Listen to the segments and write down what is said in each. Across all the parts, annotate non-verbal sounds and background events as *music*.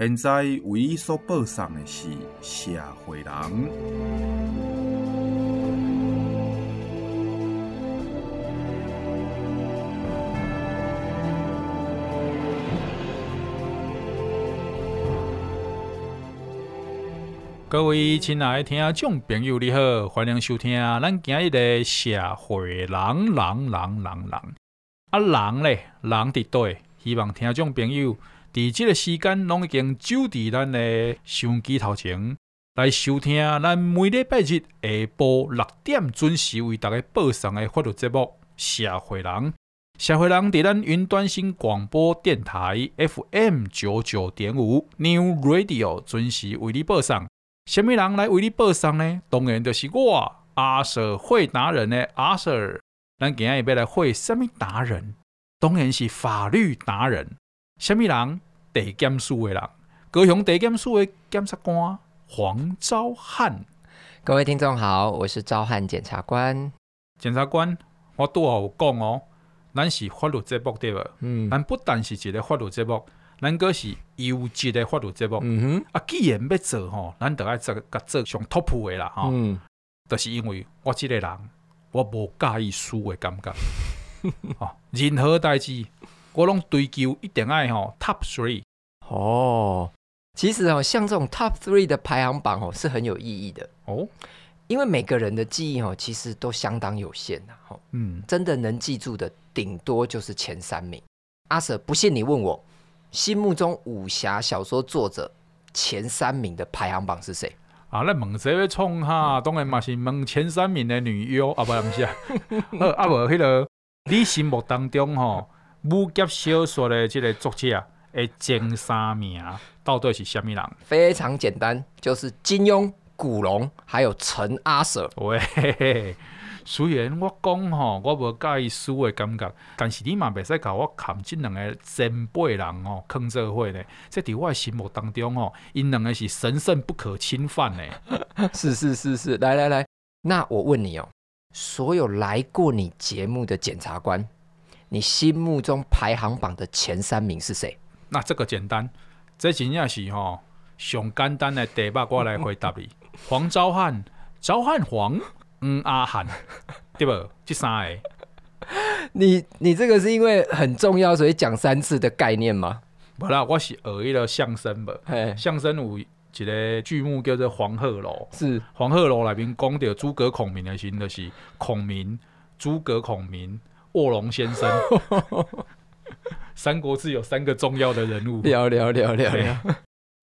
现在为你所播送的是《社会人》。各位亲爱的听众朋友，你好，欢迎收听咱今日的《社会人》人，人，人，人，啊，人咧，人伫佗，希望听众朋友。伫即个时间，拢已经就伫咱的收机头前来收听咱每礼拜日下晡六点准时为大家播送的法律节目《社会人》。社会人伫咱云端新广播电台 FM 九九点五 New Radio 准时为你播送。什么人来为你播送呢？当然就是我阿 Sir 会达人呢阿 Sir。咱今日要来会什么达人？当然是法律达人。什物人？地检署的人，高雄地检署的检察官黄昭汉。各位听众好，我是昭汉检察官。检察官，我拄好有讲哦，咱是法律节目对无？嗯，咱不但是一个法律节目，咱阁是优质的法律节目。嗯哼，啊，既然要做吼，咱就爱做甲做上 top 的啦吼。嗯，就是因为我这个人，我无介意输的感觉。*laughs* 哦，任何代志。我拢追求一定爱吼 top three 哦，其实哦，像这种 top three 的排行榜哦，是很有意义的哦，因为每个人的记忆哦，其实都相当有限呐，吼，嗯，真的能记住的，顶多就是前三名。阿 Sir，不信你问我，心目中武侠小说作者前三名的排行榜是谁？啊，那问谁会冲哈？当然嘛是问前三名的女优啊，不，不是啊，*laughs* 啊无迄个你心目当中吼。武侠小说的这个作者的前三名到底是什么人？非常简单，就是金庸、古龙还有陈阿 Sir。喂，虽然我讲吼，我无介意输的感觉，但是你嘛袂使甲我砍这两个前辈人哦，坑社会呢？这在我的心目当中哦，因两个是神圣不可侵犯呢。是是是是，来来来，那我问你哦，所有来过你节目的检察官。你心目中排行榜的前三名是谁？那这个简单，这真正是吼上简单的题目，我来回答你。*laughs* 黄昭汉、昭汉黄、嗯阿汉，对不？这三个。你你这个是因为很重要，所以讲三次的概念吗？不啦，我是学一个相声吧。相声有一个剧目叫做《黄鹤楼》，是黄鹤楼里面讲到诸葛孔明的时候，就是孔明、诸葛孔明。卧龙先生，*laughs*《三国志》有三个重要的人物。聊聊聊聊聊，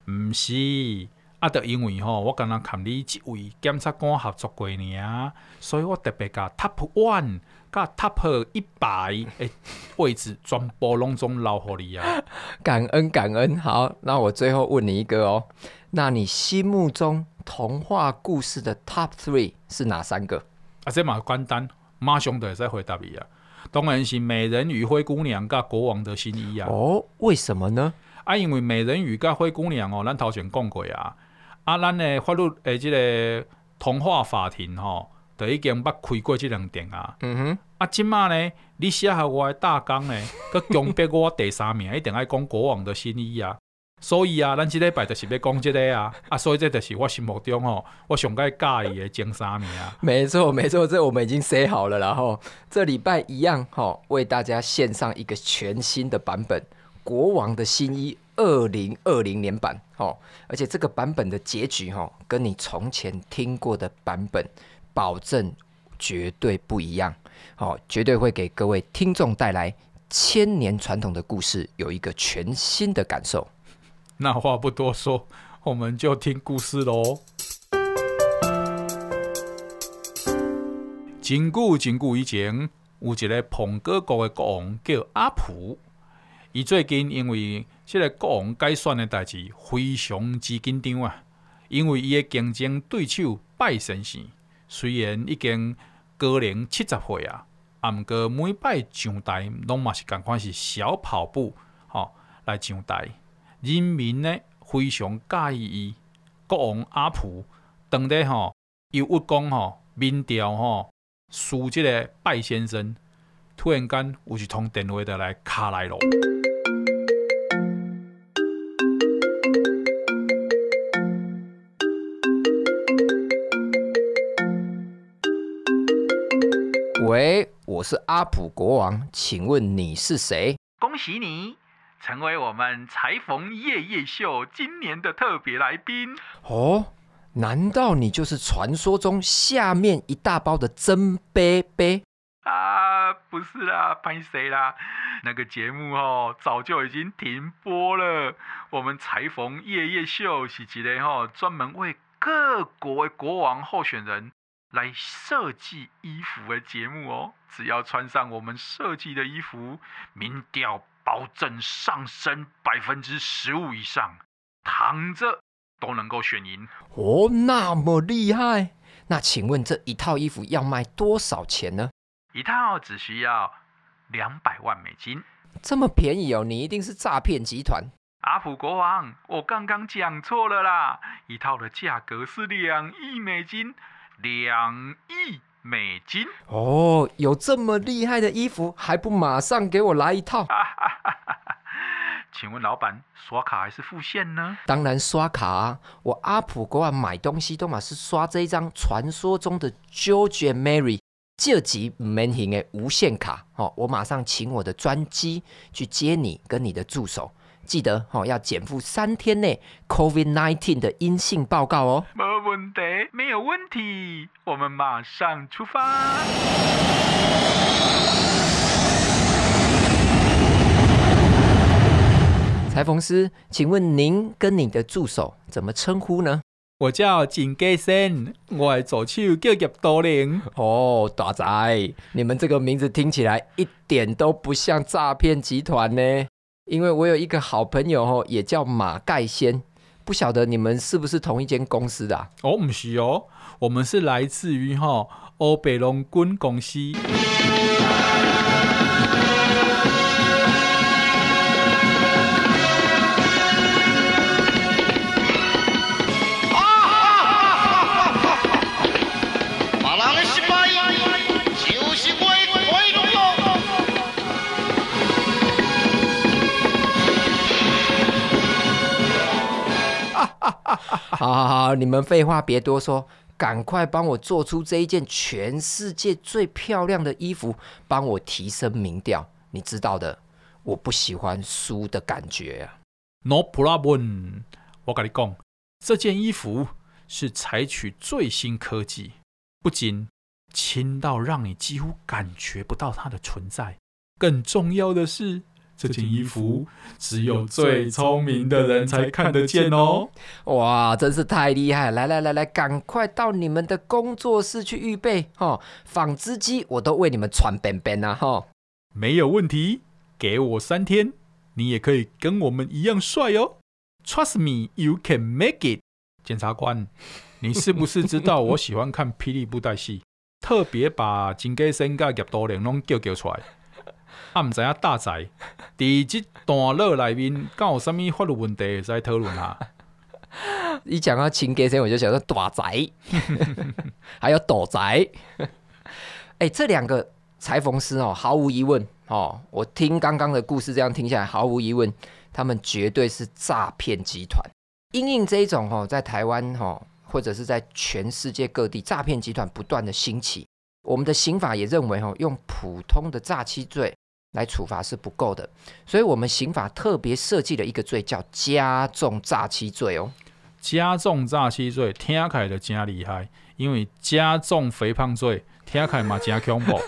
不是啊，就因为吼，我刚刚看你这位检察官合作过呢，所以我特别甲 Top One、甲 Top 一百诶位置全部拢总留给你啊！感恩感恩，好，那我最后问你一个哦，那你心目中童话故事的 Top Three 是哪三个？啊，这嘛简单，马上就会使回答你啊！当然是美人鱼、灰姑娘甲国王的新衣啊！哦，为什么呢？啊，因为美人鱼甲灰姑娘哦，咱头前讲过啊。啊，咱的法律诶，即个童话法庭吼、哦，就已经捌开过即两点啊。嗯哼。啊，即马呢，你写下我的大纲呢，佮强迫我第三名一定爱讲国王的新衣啊。所以啊，咱这礼拜就是要讲这个啊，啊，所以这就是我心目中吼，我上该介意的前三名啊。没错，没错，这我们已经写好了，然后这礼拜一样吼，为大家献上一个全新的版本《国王的新衣》二零二零年版吼，而且这个版本的结局吼，跟你从前听过的版本保证绝对不一样，好，绝对会给各位听众带来千年传统的故事有一个全新的感受。那话不多说，我们就听故事喽。真久真久以前，有一个庞哥国的国王叫阿普。伊最近因为这个国王改选的代志非常之紧张啊，因为伊的竞争对手拜先生虽然已经高龄七十岁啊，啊，毋过每摆上台拢嘛是共款是小跑步，吼、来上台，人民呢非常介意伊。国王阿普当咧吼，又郁讲吼，民调吼输即个拜先生，突然间有一通电话就来卡来咯。喂，我是阿普国王，请问你是谁？恭喜你成为我们裁缝夜夜秀今年的特别来宾。哦，难道你就是传说中下面一大包的真杯杯？啊，不是啦，拍谁啦？那个节目哦，早就已经停播了。我们裁缝夜夜秀是一个哦，专门为各国的国王候选人。来设计衣服的节目哦，只要穿上我们设计的衣服，民调保证上升百分之十五以上，躺着都能够选赢哦，那么厉害？那请问这一套衣服要卖多少钱呢？一套只需要两百万美金，这么便宜哦？你一定是诈骗集团，阿普国王，我刚刚讲错了啦，一套的价格是两亿美金。两亿美金哦，有这么厉害的衣服，还不马上给我来一套？请问老板，刷卡还是付现呢？当然刷卡啊！我阿普国外买东西都嘛是刷这一张传说中的 George and Mary 这级门型的无限卡。哦，我马上请我的专机去接你跟你的助手。记得哦，要减负三天内 COVID-19 的阴性报告哦。没问题，没有问题，我们马上出发。裁缝师，请问您跟你的助手怎么称呼呢？我叫金家森，我的助手叫叶多玲。哦，大仔，你们这个名字听起来一点都不像诈骗集团呢。因为我有一个好朋友哦，也叫马盖先，不晓得你们是不是同一间公司的啊？哦，不是哦，我们是来自于哈欧北龙军公司。好好好，你们废话别多说，赶快帮我做出这一件全世界最漂亮的衣服，帮我提升民调。你知道的，我不喜欢输的感觉啊。No problem，我跟你讲，这件衣服是采取最新科技，不仅轻到让你几乎感觉不到它的存在，更重要的是。这件衣服只有最聪明的人才看得见哦！*laughs* 哇，真是太厉害！来来来来，赶快到你们的工作室去预备哦。纺织机我都为你们传便便啊！哈，没有问题，给我三天，你也可以跟我们一样帅哦。Trust me, you can make it。检察官，你是不是知道我喜欢看霹雳布袋戏？*laughs* 特别把金家森跟叶多灵拢叫叫出来。啊，唔知影大宅，*laughs* 第即段落里面，敢有啥物法律问题在讨论啊？*laughs* 一讲到亲家生，我就想到大宅，*laughs* 还有大仔。哎、欸，这两个裁缝师哦，毫无疑问哦，我听刚刚的故事这样听下来，毫无疑问，他们绝对是诈骗集团。因应这一种哦，在台湾哦，或者是在全世界各地，诈骗集团不断的兴起。我们的刑法也认为哦，用普通的诈欺罪。来处罚是不够的，所以我们刑法特别设计了一个罪，叫加重诈欺罪哦。加重诈欺罪听起来就真厉害，因为加重肥胖罪听起来嘛真恐怖。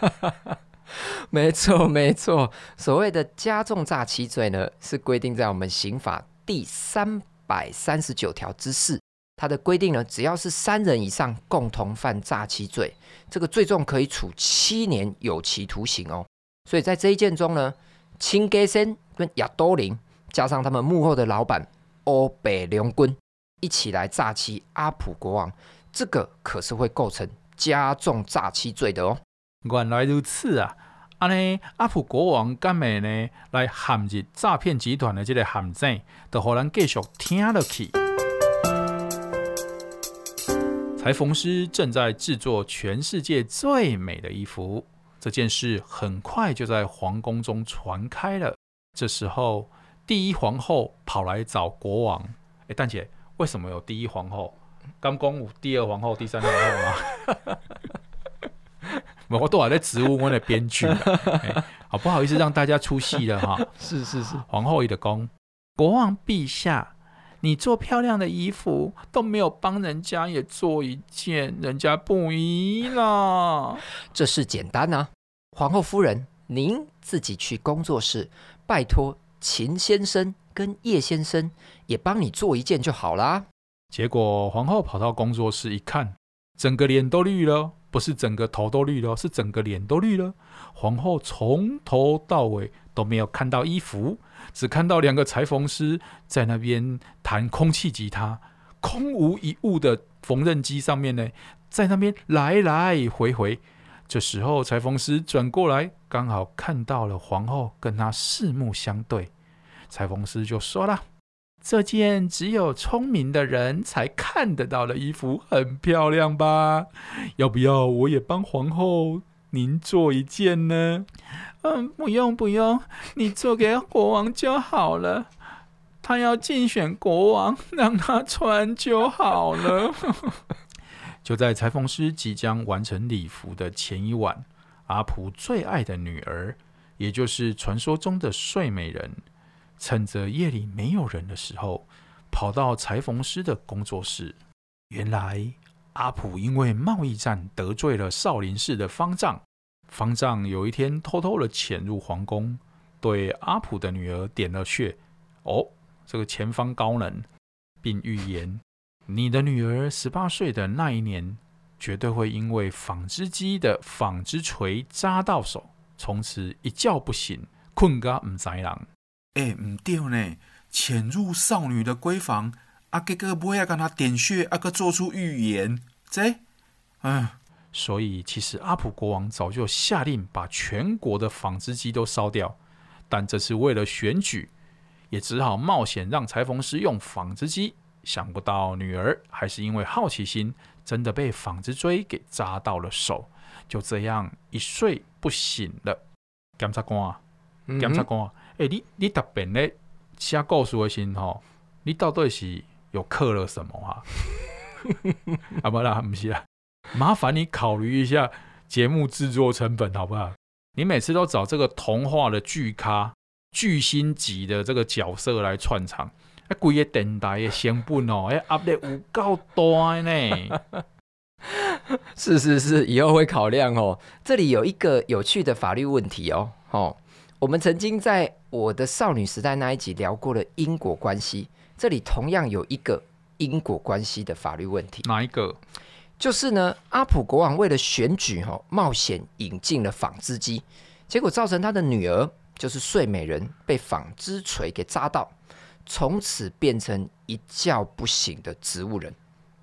*laughs* 没错没错，所谓的加重诈欺罪呢，是规定在我们刑法第三百三十九条之四。它的规定呢，只要是三人以上共同犯诈欺罪，这个最重可以处七年有期徒刑哦。所以在这一件中呢，亲家森跟亚多林加上他们幕后的老板欧北龙君，一起来诈欺阿普国王，这个可是会构成加重诈欺罪的哦。原来如此啊！阿呢，阿普国王干咩呢？来陷入诈骗集团的这个陷阱，就让人继续听落去。裁缝师正在制作全世界最美的衣服，这件事很快就在皇宫中传开了。这时候，第一皇后跑来找国王：“哎，蛋姐，为什么有第一皇后？刚公有第二皇后、第三皇后吗？” *laughs* 我都还在质问我的编剧，好不好意思让大家出戏了哈。*laughs* 是是是，皇后一的宫，国王陛下，你做漂亮的衣服都没有帮人家也做一件，人家不依了。这事简单啊，皇后夫人，您自己去工作室，拜托秦先生跟叶先生也帮你做一件就好啦。结果皇后跑到工作室一看，整个脸都绿了。不是整个头都绿了，是整个脸都绿了。皇后从头到尾都没有看到衣服，只看到两个裁缝师在那边弹空气吉他，空无一物的缝纫机上面呢，在那边来来回回。这时候裁缝师转过来，刚好看到了皇后跟他四目相对，裁缝师就说了。这件只有聪明的人才看得到的衣服很漂亮吧？要不要我也帮皇后您做一件呢？嗯，不用不用，你做给国王就好了。他要竞选国王，让他穿就好了。就在裁缝师即将完成礼服的前一晚，阿普最爱的女儿，也就是传说中的睡美人。趁着夜里没有人的时候，跑到裁缝师的工作室。原来阿普因为贸易战得罪了少林寺的方丈，方丈有一天偷偷的潜入皇宫，对阿普的女儿点了穴。哦，这个前方高能，并预言你的女儿十八岁的那一年，绝对会因为纺织机的纺织锤扎到手，从此一觉不醒，困个唔知人。哎，唔对呢！潜入少女的闺房，阿哥哥不会要跟她点穴，阿哥做出预言，这，嗯，所以其实阿普国王早就下令把全国的纺织机都烧掉，但这次为了选举，也只好冒险让裁缝师用纺织机。想不到女儿还是因为好奇心，真的被纺织锥给扎到了手，就这样一睡不醒了。检察官啊，检察官。哎、欸，你你特别咧写故事的时候，你到底是有刻了什么啊？*laughs* 啊不啦，不是啦，麻烦你考虑一下节目制作成本好不好？你每次都找这个童话的巨咖、巨星级的这个角色来串场，哎，规个电台的成本哦，哎，压力有够大呢。*laughs* 是是是，以后会考量哦。这里有一个有趣的法律问题哦，哦。我们曾经在我的少女时代那一集聊过了因果关系，这里同样有一个因果关系的法律问题。哪一个？就是呢，阿普国王为了选举，哈，冒险引进了纺织机，结果造成他的女儿，就是睡美人，被纺织锤给扎到，从此变成一觉不醒的植物人。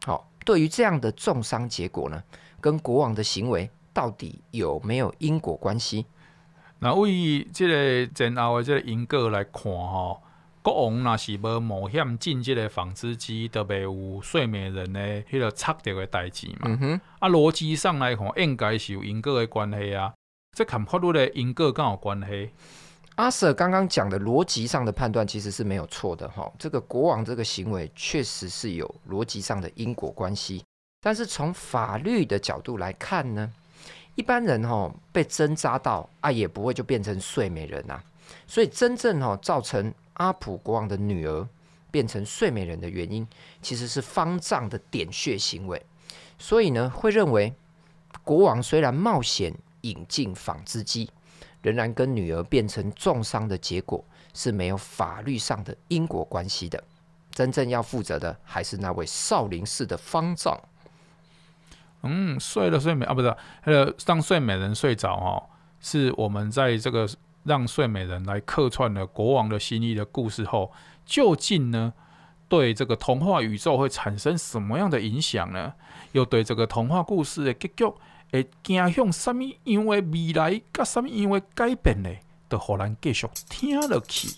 好，对于这样的重伤结果呢，跟国王的行为到底有没有因果关系？那为这个前后的这个因果来看吼，国王若是无冒险进这个纺织机，都袂有睡美人的迄个插掉的代志嘛。啊，逻辑上来看，应该是有因果的关系啊。这看法律的因果刚有关系。阿 Sir 刚刚讲的逻辑上的判断其实是没有错的哈。这个国王这个行为确实是有逻辑上的因果关系，但是从法律的角度来看呢？一般人哈被针扎到啊，也不会就变成睡美人呐、啊。所以真正哈造成阿普国王的女儿变成睡美人的原因，其实是方丈的点穴行为。所以呢，会认为国王虽然冒险引进纺织机，仍然跟女儿变成重伤的结果是没有法律上的因果关系的。真正要负责的还是那位少林寺的方丈。嗯，睡了睡美啊，不是，那个让睡美人睡着哦，是我们在这个让睡美人来客串了国王的心意的故事后，究竟呢，对这个童话宇宙会产生什么样的影响呢？又对这个童话故事的结局会走向什么样的未来，跟什么样的改变呢？都让咱继续听下去。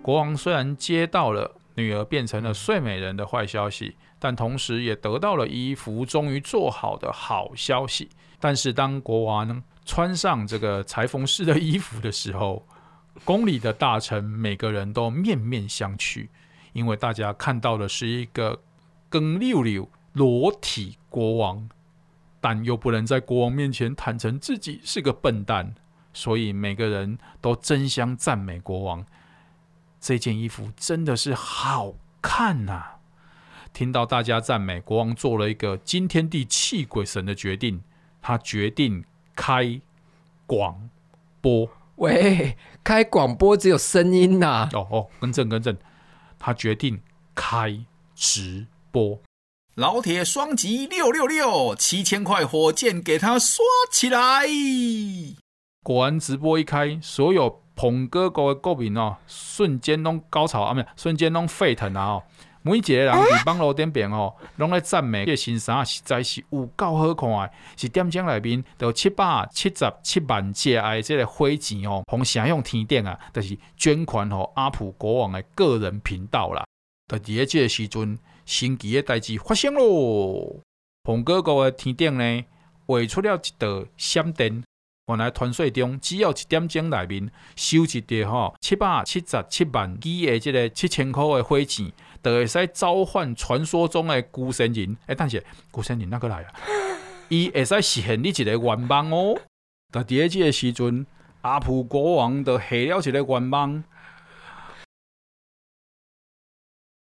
国王虽然接到了女儿变成了睡美人的坏消息，但同时也得到了衣服终于做好的好消息。但是当国王穿上这个裁缝师的衣服的时候，宫里的大臣每个人都面面相觑，因为大家看到的是一个更溜溜裸体国王，但又不能在国王面前坦诚自己是个笨蛋，所以每个人都争相赞美国王。这件衣服真的是好看呐、啊！听到大家赞美，国王做了一个惊天地泣鬼神的决定，他决定开广播。喂，开广播只有声音呐、啊！哦哦，更正更正，他决定开直播。老铁双击六六六，七千块火箭给他刷起来！果然，直播一开，所有捧哥哥的国民哦，瞬间拢高潮啊，没有，瞬间拢沸腾啊！哦。每一个人伫网络顶边吼，*laughs* 拢咧赞美这新衫实在是有够好看，是点钟内面有七百七十七万只的这个火钱哦，从下向天顶啊，就是捐款吼阿普国王诶个人频道啦。就伫咧即个时阵，神奇诶代志发生咯，红哥哥的天顶呢，画出了一道闪电。原来团税中只要一点钟内面收一点吼七百七十七万几的这个七千块的火钱。就会使召唤传说中的孤神人，哎，但是孤神人哪个来啊？*laughs* 伊会使实现你一个愿望哦。在第二季的时阵，阿普国王就下了一个愿望：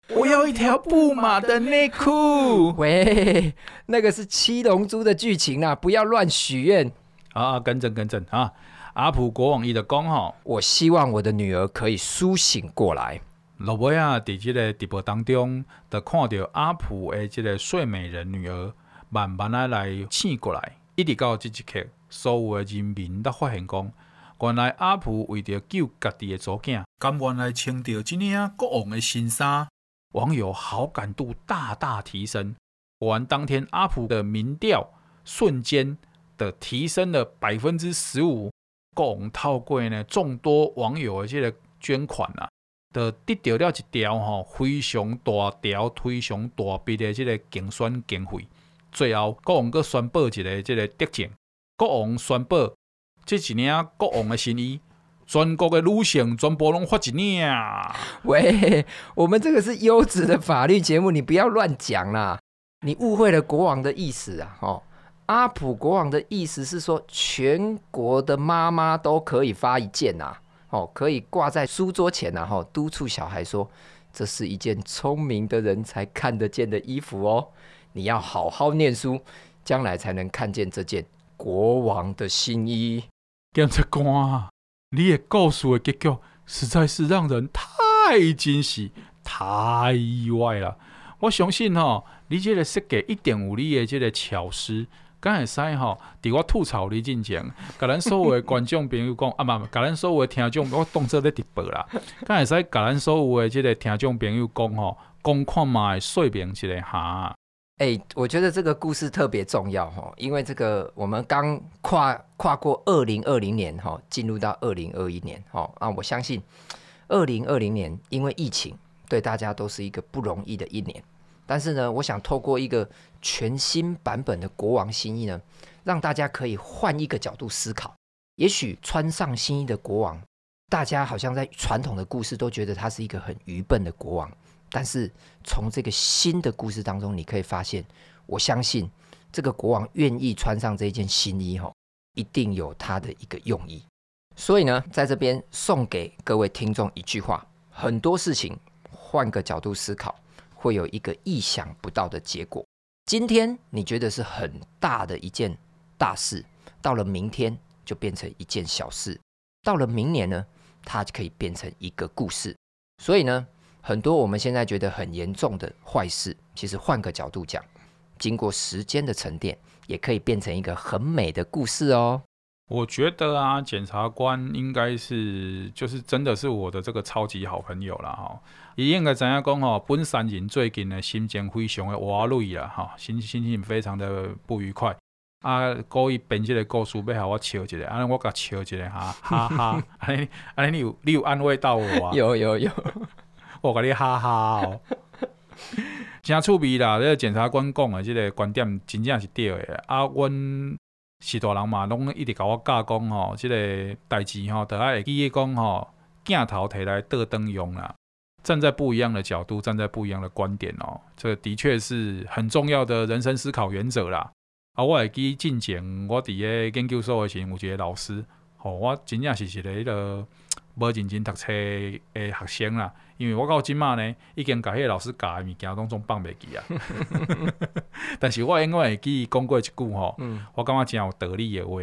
我要一条布马的内裤。喂，那个是七龙珠的剧情啊，不要乱许愿啊！更正更正啊！阿普国王伊就讲吼，我希望我的女儿可以苏醒过来。老尾啊，伫即个直播当中，就看到阿普的即个睡美人女儿慢慢啊来醒过来，一直到即一刻，所有的人民都发现讲，原来阿普为着救家己的祖囝，甘愿来穿着这件国王的新衫，网友好感度大大提升。果然当天阿普的民调瞬间的提升了百分之十五，国王透过呢众多网友的这个捐款啊。的得到了一条吼非常大条、非常大笔的这个竞选经费。最后，国王阁宣布一个这个特政：国王宣布，这一年国王的新衣，全国的女性全部拢发一领。喂，我们这个是优质的法律节目，你不要乱讲啦！你误会了国王的意思啊！吼，阿普国王的意思是说，全国的妈妈都可以发一件呐。哦，可以挂在书桌前，然后督促小孩说：“这是一件聪明的人才看得见的衣服哦，你要好好念书，将来才能看见这件国王的新衣。”检察官，你的故事的结局实在是让人太惊喜、太意外了。我相信哈，你这个设计一定有你的这个巧思。敢会使吼，伫我吐槽你之前，甲咱所有的观众朋友讲，*laughs* 啊，嘛，甲咱所有的听众，我当做咧直播啦。敢会使甲咱所有的这个听众朋友讲吼，讲看嘛，说明一下哈。哎、欸，我觉得这个故事特别重要吼，因为这个我们刚跨跨过二零二零年哈，进入到二零二一年哈啊，我相信二零二零年因为疫情，对大家都是一个不容易的一年。但是呢，我想透过一个全新版本的国王新衣呢，让大家可以换一个角度思考。也许穿上新衣的国王，大家好像在传统的故事都觉得他是一个很愚笨的国王。但是从这个新的故事当中，你可以发现，我相信这个国王愿意穿上这件新衣，吼，一定有他的一个用意。所以呢，在这边送给各位听众一句话：很多事情换个角度思考。会有一个意想不到的结果。今天你觉得是很大的一件大事，到了明天就变成一件小事，到了明年呢，它就可以变成一个故事。所以呢，很多我们现在觉得很严重的坏事，其实换个角度讲，经过时间的沉淀，也可以变成一个很美的故事哦。我觉得啊，检察官应该是就是真的是我的这个超级好朋友了哈。伊应该怎样讲吼？本山人最近的心情非常的活累啦哈，心心情非常的不愉快啊。故意编这个故事要和我笑一下，安尼我甲笑一下哈哈哈。安尼安尼你有你有安慰到我啊？有有有，*laughs* 我甲你哈哈哦，*laughs* 真趣味啦！这个检察官讲的这个观点真正是对的啊，阮。是大人嘛，拢一直甲我教讲吼，即、这个代志吼，都爱记忆讲吼，镜头摕来倒灯用啦。站在不一样的角度，站在不一样的观点哦，这的确是很重要的人生思考原则啦。啊，我会记进前，我伫个研究所的时，有一个老师，吼，我真正是一个迄个无认真读册诶学生啦。因为我到今嘛呢，已经甲迄个老师教诶物件拢总放袂记啊。*laughs* 但是我因为会记讲过一句吼，嗯、我感觉真有道理诶话。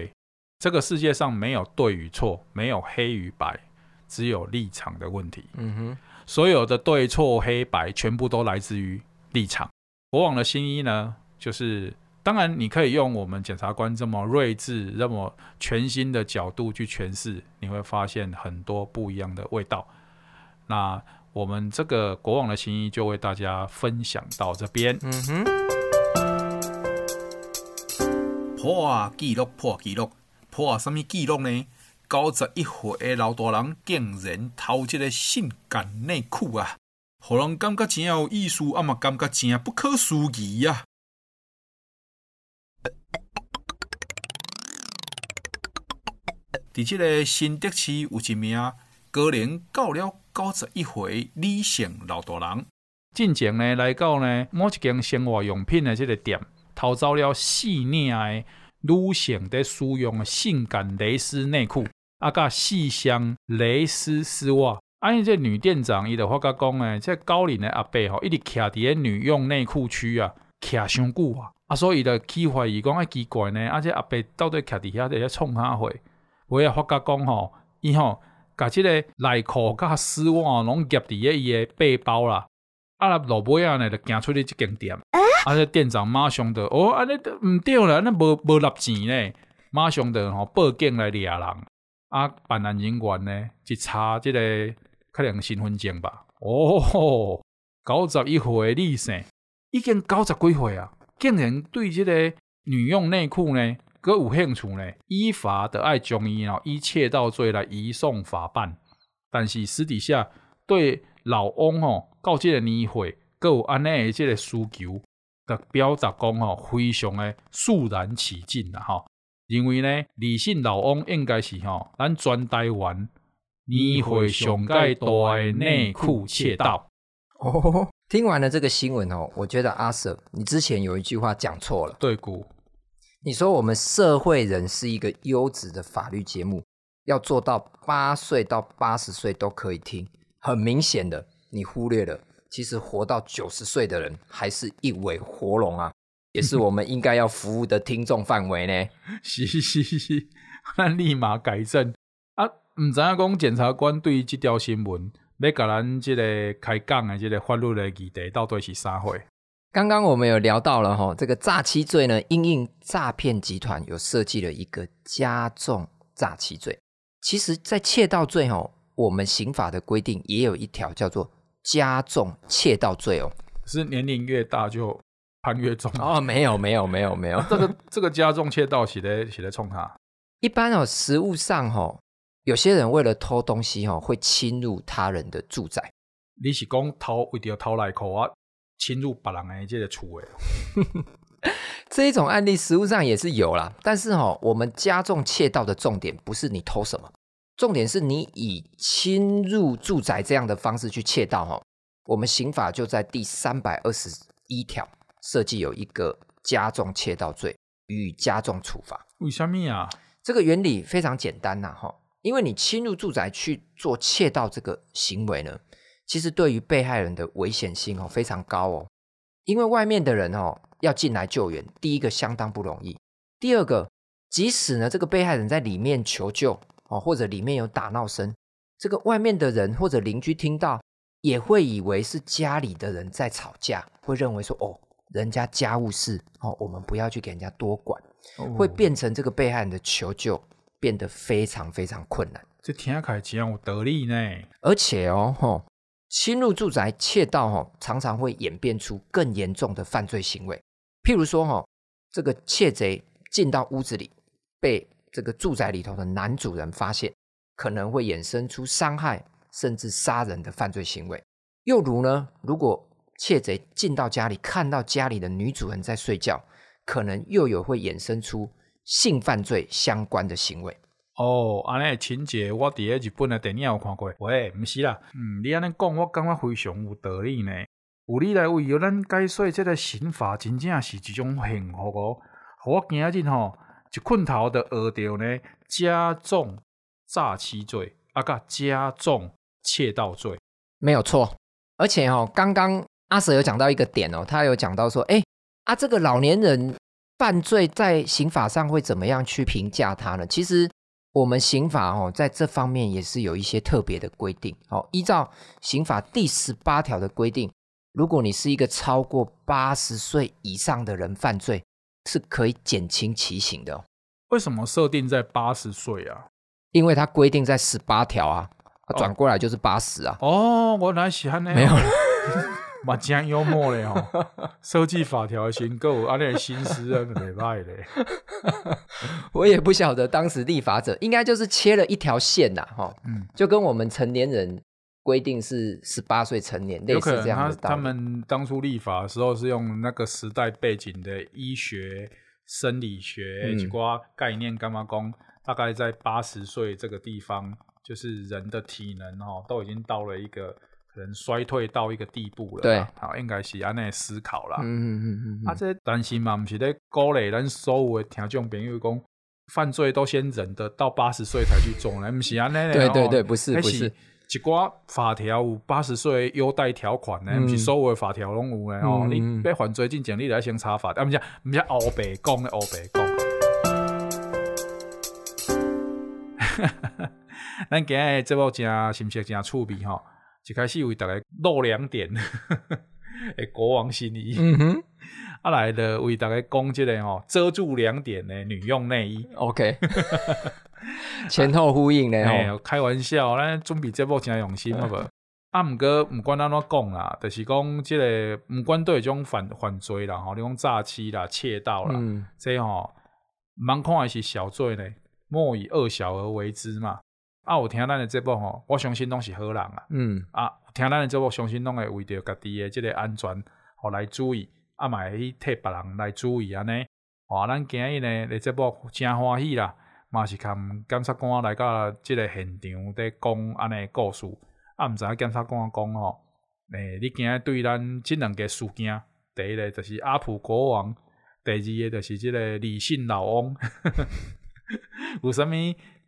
这个世界上没有对与错，没有黑与白，只有立场的问题。嗯哼，所有的对错黑白，全部都来自于立场。国王的新衣呢，就是当然你可以用我们检察官这么睿智、这么全新的角度去诠释，你会发现很多不一样的味道。那我们这个国王的新衣就为大家分享到这边。嗯哼，破纪录，破纪录，破什么纪录呢？九十一岁的老大人竟然偷这个性感内裤啊！让人感觉真有意思，啊嘛感觉真不可思议啊！在这个新德市有一名高龄到了九十一岁女性老大人，进前呢来到呢某一间生活用品的这个店，偷走了四领的女性在使用的性感蕾丝内裤，啊，加四双蕾丝丝袜。啊，因这女店长伊就发觉讲呢，这高龄的阿伯吼，一直徛伫个女用内裤区啊，徛伤久啊，啊，所以就起怀疑讲，啊奇怪呢，啊这阿伯到底徛伫遐在创啥货？我也发觉讲吼，伊吼。把即个内裤甲丝袜拢夹伫个伊个背包啦，啊，落尾啊呢就行出去一间店，啊，这店长马上就哦，安尼都毋对啦，安尼无无纳钱呢，马上就吼报警来抓人，啊，办案人员呢一查这个可能身份证吧，哦，九十一岁的女性，已经九十几岁啊，竟然对这个女用内裤呢。阁有兴趣呢，依法的爱将伊哦以窃盗罪来移送法办，但是私底下对老翁哦告这个年岁，阁有安尼的这个需求，甲表达讲哦非常的肃然起敬啦吼，认为呢李姓老翁应该是吼咱全台湾年会上盖大的内裤窃盗。哦，听完了这个新闻哦，我觉得阿 Sir 你之前有一句话讲错了，对古。你说我们社会人是一个优质的法律节目，要做到八岁到八十岁都可以听。很明显的，你忽略了，其实活到九十岁的人还是一尾活龙啊，也是我们应该要服务的听众范围呢。是 *laughs* 是是，那立马改正啊！唔知影讲检察官对于这条新闻要甲咱这个开讲的这个法律的议题到底是啥货？刚刚我们有聊到了哈，这个诈欺罪呢，因应诈骗集团有设计了一个加重诈欺罪。其实，在窃盗罪哦，我们刑法的规定也有一条叫做加重窃盗罪哦。是年龄越大就判越重哦？没有没有没有没有，*laughs* 这个这个加重窃盗写的写的冲他。一般哦，实务上哈，有些人为了偷东西哈，会侵入他人的住宅。你是讲偷为了偷来口啊？侵入别人的这个厝诶，*laughs* 这一种案例实务上也是有啦。但是哈，我们加重窃盗的重点不是你偷什么，重点是你以侵入住宅这样的方式去窃盗哈。我们刑法就在第三百二十一条设计有一个加重窃盗罪，予以加重处罚。为什么啊？这个原理非常简单呐哈，因为你侵入住宅去做窃盗这个行为呢。其实对于被害人的危险性哦非常高哦，因为外面的人哦要进来救援，第一个相当不容易，第二个即使呢这个被害人在里面求救哦，或者里面有打闹声，这个外面的人或者邻居听到也会以为是家里的人在吵架，会认为说哦人家家务事哦，我们不要去给人家多管，会变成这个被害人的求救变得非常非常困难。这听起来真有道理呢。而且哦，吼，侵入住宅窃盗，吼，常常会演变出更严重的犯罪行为。譬如说，吼，这个窃贼进到屋子里，被这个住宅里头的男主人发现，可能会衍生出伤害甚至杀人的犯罪行为。又如呢，如果窃贼进到家里，看到家里的女主人在睡觉，可能又有会衍生出性犯罪相关的行为。哦，安尼情节我伫个日本的电影有看过。喂，不是啦，嗯，你安尼讲，我感觉非常有道理呢。有你来为咱解说，这个刑法真正是一种幸福哦。我今日吼一困头就学到呢，加重诈欺罪啊，甲加重窃盗罪，没有错。而且哦，刚刚阿 Sir 有讲到一个点哦，他有讲到说，哎，啊，这个老年人犯罪在刑法上会怎么样去评价他呢？其实。我们刑法哦，在这方面也是有一些特别的规定。哦，依照刑法第十八条的规定，如果你是一个超过八十岁以上的人犯罪，是可以减轻其刑的。为什么设定在八十岁啊？因为它规定在十八条啊，转过来就是八十啊。哦，我哪喜欢呢？没有了。*laughs* *laughs* 蛮真幽默嘞吼，*laughs* 设计法条新够，啊，那心思啊，没坏嘞。我也不晓得当时立法者应该就是切了一条线呐，哈，嗯，就跟我们成年人规定是十八岁成年，类似这样的。他他们当初立法的时候是用那个时代背景的医学、生理学几挂概念干嘛讲，大概在八十岁这个地方，就是人的体能哦，都已经到了一个。可能衰退到一个地步了，对，好，应该是安尼思考啦。嗯嗯嗯嗯，啊，这担心嘛，不是咧鼓励咱所有的听众朋友讲，犯罪都先忍得到八十岁才去做呢，不是安尼。对对对，不是不是，一寡法条有八十岁优待条款呢，不是所有的法条拢有诶哦。你要犯罪进前，你得先查法，啊，不是不是黑白讲的黑白讲。*laughs* 咱今日这部真是不是真趣味吼？一开始为大家露两点，诶，国王新衣，嗯哼，啊来的为大家讲这个哦，遮住两点的女用内衣，OK，前后呼应的哦，*laughs* 开玩笑，咱准备这部真用心好不？啊，毋过毋管安怎讲啦，就是讲这个毋管对种犯犯罪啦，吼，你讲诈欺啦、窃盗啦，嗯、这吼，蛮看的是小罪呢，莫以恶小而为之嘛。啊，有听咱的节目吼，我相信拢是好人啊。嗯，啊，听咱的节目，相信拢会为着家己的即个安全，吼来注意，啊，嘛会去替别人来注意安尼。哇，咱今日呢，的节目真欢喜啦，嘛是看检察官来到即个现场咧讲安尼故事。啊，毋知影检察官讲吼，诶、欸，你今日对咱即两个事件，第一个就是阿普国王，第二个就是即个李姓老翁，*laughs* 有啥物？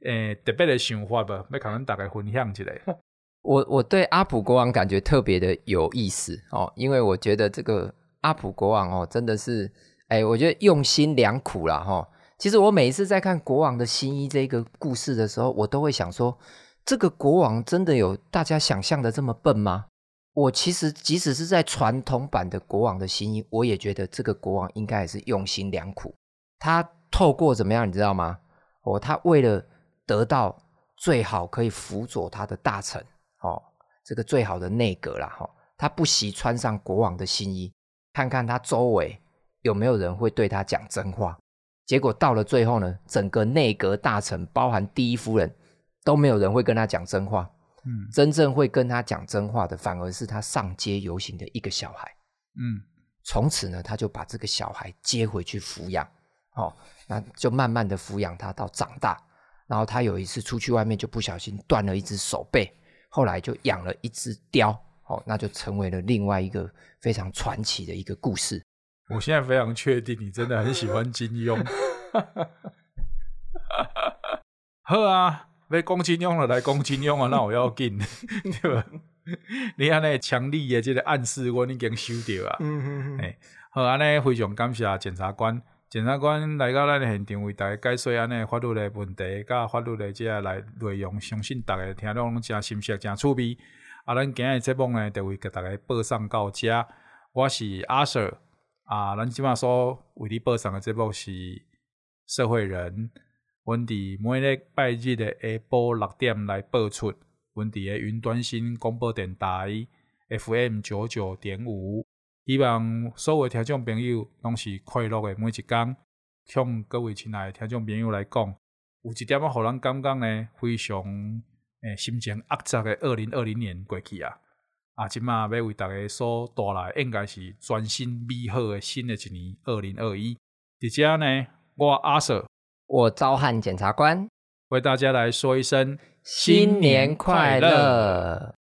诶、特别的想法吧，要可能大家分享起来。*laughs* 我我对阿普国王感觉特别的有意思哦，因为我觉得这个阿普国王哦，真的是，哎、我觉得用心良苦啦哈。其实我每一次在看《国王的新衣》这个故事的时候，我都会想说，这个国王真的有大家想象的这么笨吗？我其实即使是在传统版的《国王的新衣》，我也觉得这个国王应该也是用心良苦。他透过怎么样，你知道吗？哦，他为了得到最好可以辅佐他的大臣，哦，这个最好的内阁啦，哈，他不惜穿上国王的新衣，看看他周围有没有人会对他讲真话。结果到了最后呢，整个内阁大臣，包含第一夫人，都没有人会跟他讲真话。嗯，真正会跟他讲真话的，反而是他上街游行的一个小孩。嗯，从此呢，他就把这个小孩接回去抚养，哦，那就慢慢的抚养他到长大。然后他有一次出去外面就不小心断了一只手背，后来就养了一只雕，哦，那就成为了另外一个非常传奇的一个故事。我现在非常确定你真的很喜欢金庸。好啊，要讲金庸了，来讲金庸啊，那我要紧，*laughs* 对吧？你看那强力的这个暗示，我已经收到啊。嗯嗯嗯。好啊，那非常感谢检察官。检察官来到咱的现场，为大家解说安尼法律的问题，甲法律的即个来内容，相信大家听了拢真深刻、真趣味。啊，咱今日节目呢，就为给大家播送到遮。我是阿 Sir，啊，咱即马所为你播送的节目是社会人。阮伫每日拜日的下晡六点来播出，阮伫个云端新广播电台 FM 九九点五，希望所有听众朋友拢是快乐的每一天。向各位亲爱的听众朋友来讲，有一点仔互人感觉呢，非常诶、欸、心情复杂的二零二零年过去啊！啊，即嘛要为大家所带来，应该是全新美好的新的一年二零二一。伫遮呢，我阿 Sir。我召唤检察官，为大家来说一声新年快乐。